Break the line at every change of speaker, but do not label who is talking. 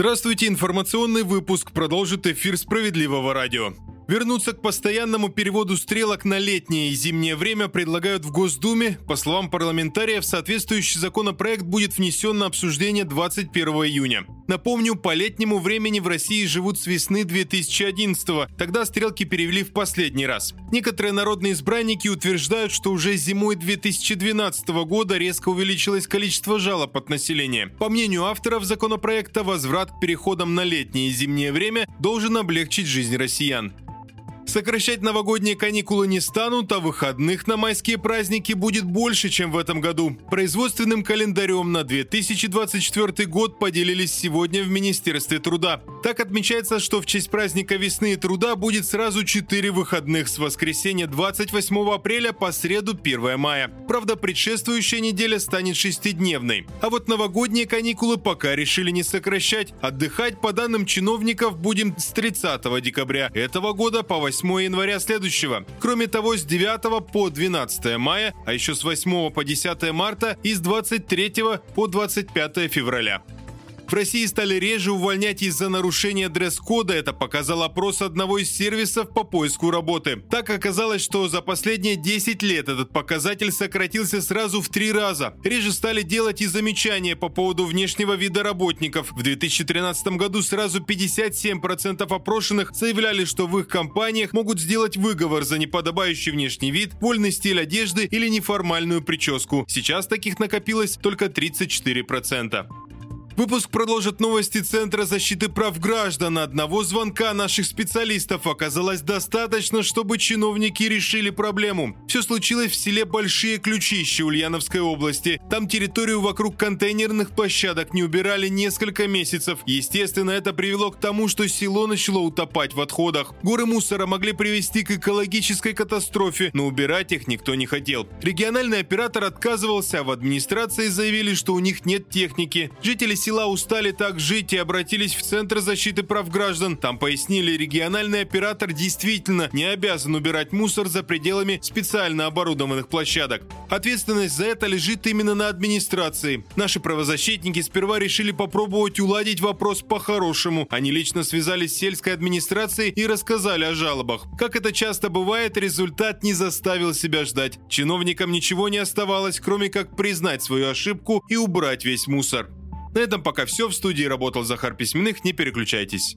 Здравствуйте, информационный выпуск продолжит эфир «Справедливого радио». Вернуться к постоянному переводу стрелок на летнее и зимнее время предлагают в Госдуме. По словам парламентариев, соответствующий законопроект будет внесен на обсуждение 21 июня. Напомню, по летнему времени в России живут с весны 2011 -го. Тогда стрелки перевели в последний раз. Некоторые народные избранники утверждают, что уже зимой 2012 года резко увеличилось количество жалоб от населения. По мнению авторов законопроекта, возврат к переходам на летнее и зимнее время должен облегчить жизнь россиян. Сокращать новогодние каникулы не станут, а выходных на майские праздники будет больше, чем в этом году. Производственным календарем на 2024 год поделились сегодня в Министерстве труда. Так отмечается, что в честь праздника весны и труда будет сразу 4 выходных с воскресенья 28 апреля по среду 1 мая. Правда, предшествующая неделя станет шестидневной. А вот новогодние каникулы пока решили не сокращать. Отдыхать, по данным чиновников, будем с 30 декабря этого года по 8 8 января следующего. Кроме того, с 9 по 12 мая, а еще с 8 по 10 марта и с 23 по 25 февраля. В России стали реже увольнять из-за нарушения дресс-кода. Это показал опрос одного из сервисов по поиску работы. Так оказалось, что за последние 10 лет этот показатель сократился сразу в три раза. Реже стали делать и замечания по поводу внешнего вида работников. В 2013 году сразу 57% опрошенных заявляли, что в их компаниях могут сделать выговор за неподобающий внешний вид, вольный стиль одежды или неформальную прическу. Сейчас таких накопилось только 34%. Выпуск продолжит новости Центра защиты прав граждан. Одного звонка наших специалистов оказалось достаточно, чтобы чиновники решили проблему. Все случилось в селе Большие Ключища Ульяновской области. Там территорию вокруг контейнерных площадок не убирали несколько месяцев. Естественно, это привело к тому, что село начало утопать в отходах. Горы мусора могли привести к экологической катастрофе, но убирать их никто не хотел. Региональный оператор отказывался, а в администрации заявили, что у них нет техники. Жители села села устали так жить и обратились в Центр защиты прав граждан. Там пояснили, региональный оператор действительно не обязан убирать мусор за пределами специально оборудованных площадок. Ответственность за это лежит именно на администрации. Наши правозащитники сперва решили попробовать уладить вопрос по-хорошему. Они лично связались с сельской администрацией и рассказали о жалобах. Как это часто бывает, результат не заставил себя ждать. Чиновникам ничего не оставалось, кроме как признать свою ошибку и убрать весь мусор. На этом пока все. В студии работал Захар Письменных. Не переключайтесь.